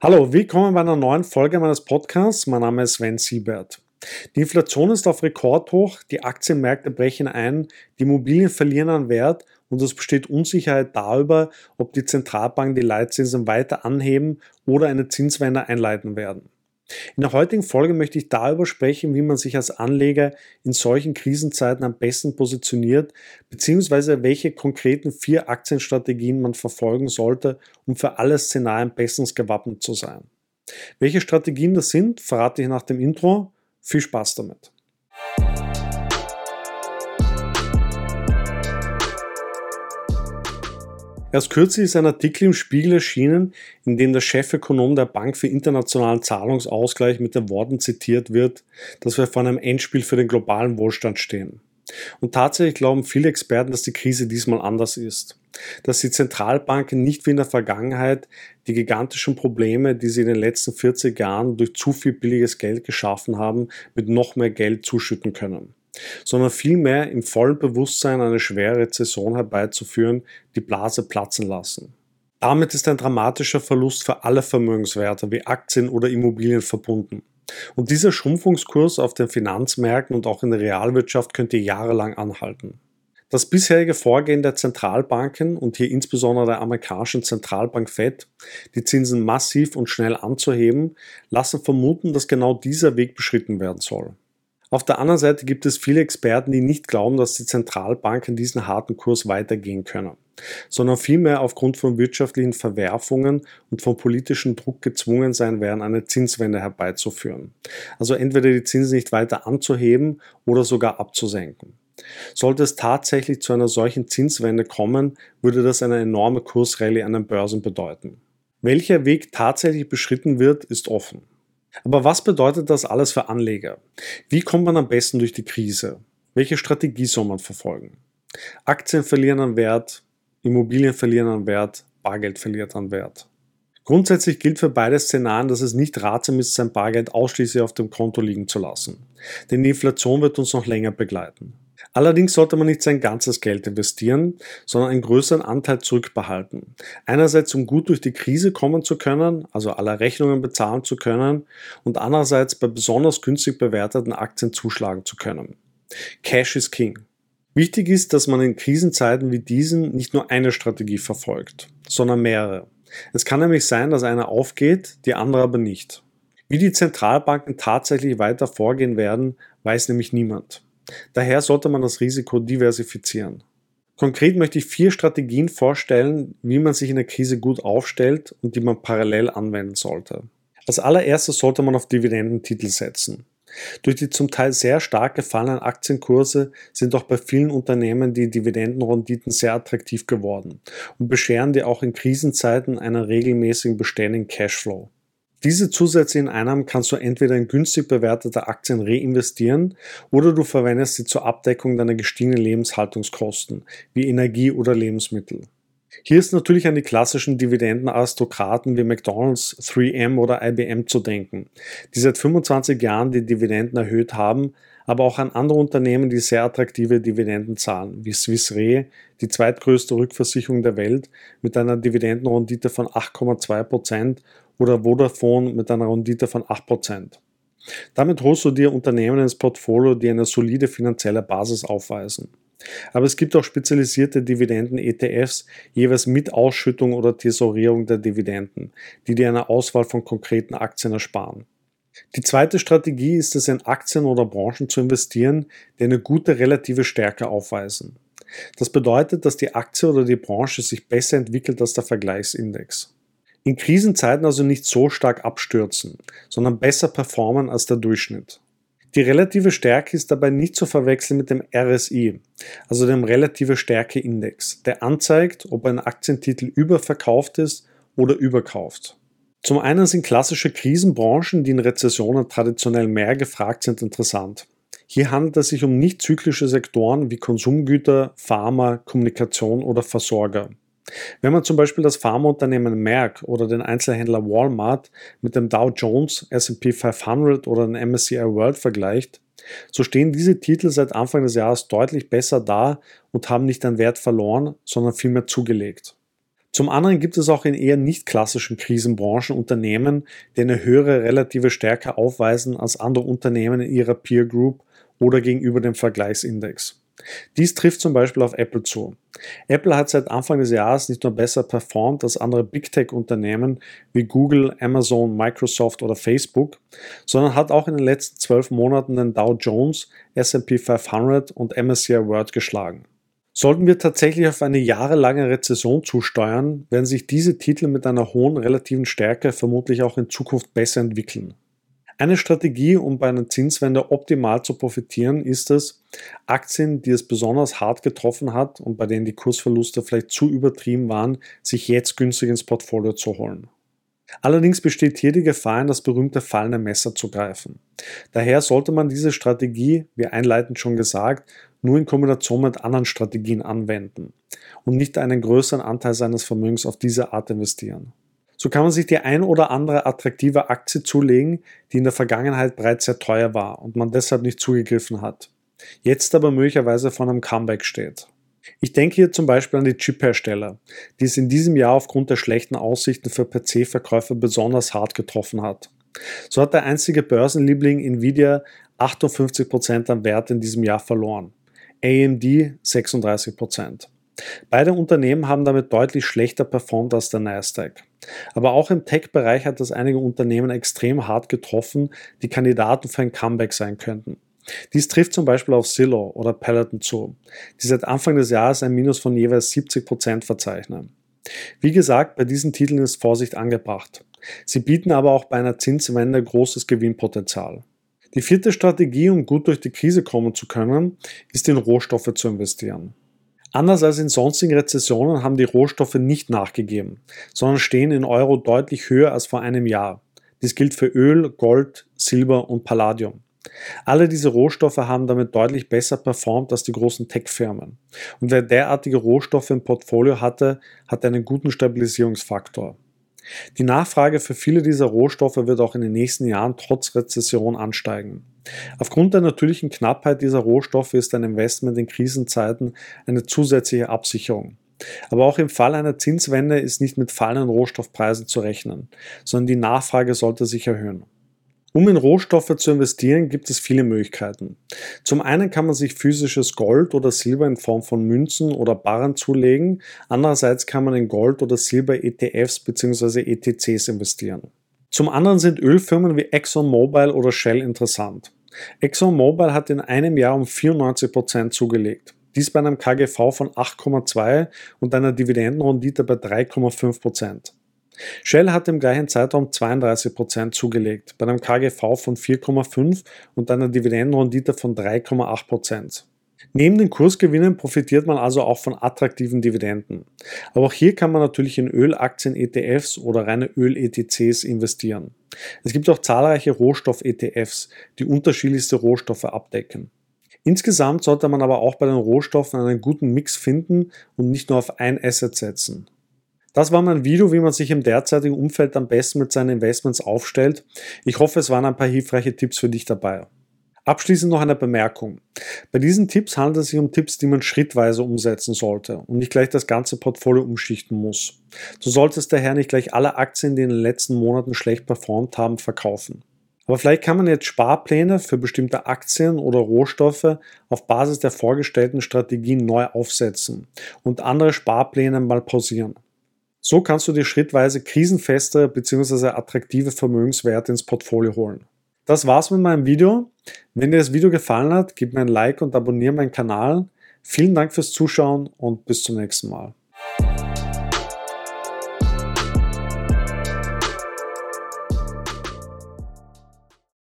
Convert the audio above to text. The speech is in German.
Hallo, willkommen bei einer neuen Folge meines Podcasts. Mein Name ist Sven Siebert. Die Inflation ist auf Rekordhoch, die Aktienmärkte brechen ein, die Immobilien verlieren an Wert und es besteht Unsicherheit darüber, ob die Zentralbanken die Leitzinsen weiter anheben oder eine Zinswende einleiten werden. In der heutigen Folge möchte ich darüber sprechen, wie man sich als Anleger in solchen Krisenzeiten am besten positioniert, beziehungsweise welche konkreten vier Aktienstrategien man verfolgen sollte, um für alle Szenarien bestens gewappnet zu sein. Welche Strategien das sind, verrate ich nach dem Intro. Viel Spaß damit. Erst kürzlich ist ein Artikel im Spiegel erschienen, in dem der Chefökonom der Bank für internationalen Zahlungsausgleich mit den Worten zitiert wird, dass wir vor einem Endspiel für den globalen Wohlstand stehen. Und tatsächlich glauben viele Experten, dass die Krise diesmal anders ist. Dass die Zentralbanken nicht wie in der Vergangenheit die gigantischen Probleme, die sie in den letzten 40 Jahren durch zu viel billiges Geld geschaffen haben, mit noch mehr Geld zuschütten können sondern vielmehr im vollen Bewusstsein eine schwere Rezession herbeizuführen, die Blase platzen lassen. Damit ist ein dramatischer Verlust für alle Vermögenswerte wie Aktien oder Immobilien verbunden. Und dieser Schrumpfungskurs auf den Finanzmärkten und auch in der Realwirtschaft könnte jahrelang anhalten. Das bisherige Vorgehen der Zentralbanken und hier insbesondere der amerikanischen Zentralbank Fed, die Zinsen massiv und schnell anzuheben, lassen vermuten, dass genau dieser Weg beschritten werden soll. Auf der anderen Seite gibt es viele Experten, die nicht glauben, dass die Zentralbanken diesen harten Kurs weitergehen können, sondern vielmehr aufgrund von wirtschaftlichen Verwerfungen und von politischem Druck gezwungen sein werden, eine Zinswende herbeizuführen. Also entweder die Zinsen nicht weiter anzuheben oder sogar abzusenken. Sollte es tatsächlich zu einer solchen Zinswende kommen, würde das eine enorme Kursrallye an den Börsen bedeuten. Welcher Weg tatsächlich beschritten wird, ist offen. Aber was bedeutet das alles für Anleger? Wie kommt man am besten durch die Krise? Welche Strategie soll man verfolgen? Aktien verlieren an Wert, Immobilien verlieren an Wert, Bargeld verliert an Wert. Grundsätzlich gilt für beide Szenarien, dass es nicht ratsam ist, sein Bargeld ausschließlich auf dem Konto liegen zu lassen. Denn die Inflation wird uns noch länger begleiten. Allerdings sollte man nicht sein ganzes Geld investieren, sondern einen größeren Anteil zurückbehalten. Einerseits, um gut durch die Krise kommen zu können, also alle Rechnungen bezahlen zu können, und andererseits bei besonders günstig bewerteten Aktien zuschlagen zu können. Cash is King. Wichtig ist, dass man in Krisenzeiten wie diesen nicht nur eine Strategie verfolgt, sondern mehrere. Es kann nämlich sein, dass eine aufgeht, die andere aber nicht. Wie die Zentralbanken tatsächlich weiter vorgehen werden, weiß nämlich niemand. Daher sollte man das Risiko diversifizieren. Konkret möchte ich vier Strategien vorstellen, wie man sich in der Krise gut aufstellt und die man parallel anwenden sollte. Als allererstes sollte man auf Dividendentitel setzen. Durch die zum Teil sehr stark gefallenen Aktienkurse sind auch bei vielen Unternehmen die Dividendenrenditen sehr attraktiv geworden und bescheren dir auch in Krisenzeiten einen regelmäßigen beständigen Cashflow. Diese zusätzlichen Einnahmen kannst du entweder in günstig bewertete Aktien reinvestieren oder du verwendest sie zur Abdeckung deiner gestiegenen Lebenshaltungskosten wie Energie oder Lebensmittel. Hier ist natürlich an die klassischen Dividendenaristokraten wie McDonald's, 3M oder IBM zu denken, die seit 25 Jahren die Dividenden erhöht haben, aber auch an andere Unternehmen, die sehr attraktive Dividenden zahlen, wie Swiss Re, die zweitgrößte Rückversicherung der Welt mit einer Dividendenrendite von 8,2% oder Vodafone mit einer Rendite von 8%. Damit holst du dir Unternehmen ins Portfolio, die eine solide finanzielle Basis aufweisen. Aber es gibt auch spezialisierte Dividenden-ETFs, jeweils mit Ausschüttung oder Tesorierung der Dividenden, die dir eine Auswahl von konkreten Aktien ersparen. Die zweite Strategie ist es, in Aktien oder Branchen zu investieren, die eine gute relative Stärke aufweisen. Das bedeutet, dass die Aktie oder die Branche sich besser entwickelt als der Vergleichsindex in Krisenzeiten also nicht so stark abstürzen, sondern besser performen als der Durchschnitt. Die relative Stärke ist dabei nicht zu verwechseln mit dem RSI, also dem relative Stärke Index, der anzeigt, ob ein Aktientitel überverkauft ist oder überkauft. Zum einen sind klassische Krisenbranchen, die in Rezessionen traditionell mehr gefragt sind, interessant. Hier handelt es sich um nicht zyklische Sektoren wie Konsumgüter, Pharma, Kommunikation oder Versorger. Wenn man zum Beispiel das Pharmaunternehmen Merck oder den Einzelhändler Walmart mit dem Dow Jones, SP 500 oder dem MSCI World vergleicht, so stehen diese Titel seit Anfang des Jahres deutlich besser da und haben nicht an Wert verloren, sondern vielmehr zugelegt. Zum anderen gibt es auch in eher nicht klassischen Krisenbranchen Unternehmen, die eine höhere relative Stärke aufweisen als andere Unternehmen in ihrer Peer Group oder gegenüber dem Vergleichsindex. Dies trifft zum Beispiel auf Apple zu. Apple hat seit Anfang des Jahres nicht nur besser performt als andere Big Tech-Unternehmen wie Google, Amazon, Microsoft oder Facebook, sondern hat auch in den letzten zwölf Monaten den Dow Jones, SP 500 und MSCI World geschlagen. Sollten wir tatsächlich auf eine jahrelange Rezession zusteuern, werden sich diese Titel mit einer hohen relativen Stärke vermutlich auch in Zukunft besser entwickeln. Eine Strategie, um bei einer Zinswende optimal zu profitieren, ist es, Aktien, die es besonders hart getroffen hat und bei denen die Kursverluste vielleicht zu übertrieben waren, sich jetzt günstig ins Portfolio zu holen. Allerdings besteht hier die Gefahr, in das berühmte fallende Messer zu greifen. Daher sollte man diese Strategie, wie einleitend schon gesagt, nur in Kombination mit anderen Strategien anwenden und nicht einen größeren Anteil seines Vermögens auf diese Art investieren. So kann man sich die ein oder andere attraktive Aktie zulegen, die in der Vergangenheit bereits sehr teuer war und man deshalb nicht zugegriffen hat, jetzt aber möglicherweise vor einem Comeback steht. Ich denke hier zum Beispiel an die Chip-Hersteller, die es in diesem Jahr aufgrund der schlechten Aussichten für PC-Verkäufer besonders hart getroffen hat. So hat der einzige Börsenliebling Nvidia 58% an Wert in diesem Jahr verloren. AMD 36%. Beide Unternehmen haben damit deutlich schlechter performt als der Nasdaq. Aber auch im Tech-Bereich hat das einige Unternehmen extrem hart getroffen, die Kandidaten für ein Comeback sein könnten. Dies trifft zum Beispiel auf Zillow oder Peloton zu, die seit Anfang des Jahres ein Minus von jeweils 70% verzeichnen. Wie gesagt, bei diesen Titeln ist Vorsicht angebracht. Sie bieten aber auch bei einer Zinswende großes Gewinnpotenzial. Die vierte Strategie, um gut durch die Krise kommen zu können, ist in Rohstoffe zu investieren. Anders als in sonstigen Rezessionen haben die Rohstoffe nicht nachgegeben, sondern stehen in Euro deutlich höher als vor einem Jahr. Dies gilt für Öl, Gold, Silber und Palladium. Alle diese Rohstoffe haben damit deutlich besser performt als die großen Tech-Firmen. Und wer derartige Rohstoffe im Portfolio hatte, hat einen guten Stabilisierungsfaktor. Die Nachfrage für viele dieser Rohstoffe wird auch in den nächsten Jahren trotz Rezession ansteigen. Aufgrund der natürlichen Knappheit dieser Rohstoffe ist ein Investment in Krisenzeiten eine zusätzliche Absicherung. Aber auch im Fall einer Zinswende ist nicht mit fallenden Rohstoffpreisen zu rechnen, sondern die Nachfrage sollte sich erhöhen. Um in Rohstoffe zu investieren, gibt es viele Möglichkeiten. Zum einen kann man sich physisches Gold oder Silber in Form von Münzen oder Barren zulegen. Andererseits kann man in Gold oder Silber ETFs bzw. ETCs investieren. Zum anderen sind Ölfirmen wie ExxonMobil oder Shell interessant. ExxonMobil hat in einem Jahr um 94 Prozent zugelegt. Dies bei einem KGV von 8,2 und einer Dividendenrendite bei 3,5%. Prozent. Shell hat im gleichen Zeitraum 32% zugelegt, bei einem KGV von 4,5 und einer Dividendenrendite von 3,8%. Neben den Kursgewinnen profitiert man also auch von attraktiven Dividenden. Aber auch hier kann man natürlich in Ölaktien, ETFs oder reine Öl-ETCs investieren. Es gibt auch zahlreiche Rohstoff-ETFs, die unterschiedlichste Rohstoffe abdecken. Insgesamt sollte man aber auch bei den Rohstoffen einen guten Mix finden und nicht nur auf ein Asset setzen. Das war mein Video, wie man sich im derzeitigen Umfeld am besten mit seinen Investments aufstellt. Ich hoffe, es waren ein paar hilfreiche Tipps für dich dabei. Abschließend noch eine Bemerkung. Bei diesen Tipps handelt es sich um Tipps, die man schrittweise umsetzen sollte und nicht gleich das ganze Portfolio umschichten muss. Du solltest daher nicht gleich alle Aktien, die in den letzten Monaten schlecht performt haben, verkaufen. Aber vielleicht kann man jetzt Sparpläne für bestimmte Aktien oder Rohstoffe auf Basis der vorgestellten Strategien neu aufsetzen und andere Sparpläne mal pausieren. So kannst du dir schrittweise krisenfeste bzw. attraktive Vermögenswerte ins Portfolio holen. Das war's mit meinem Video. Wenn dir das Video gefallen hat, gib mir ein Like und abonniere meinen Kanal. Vielen Dank fürs Zuschauen und bis zum nächsten Mal.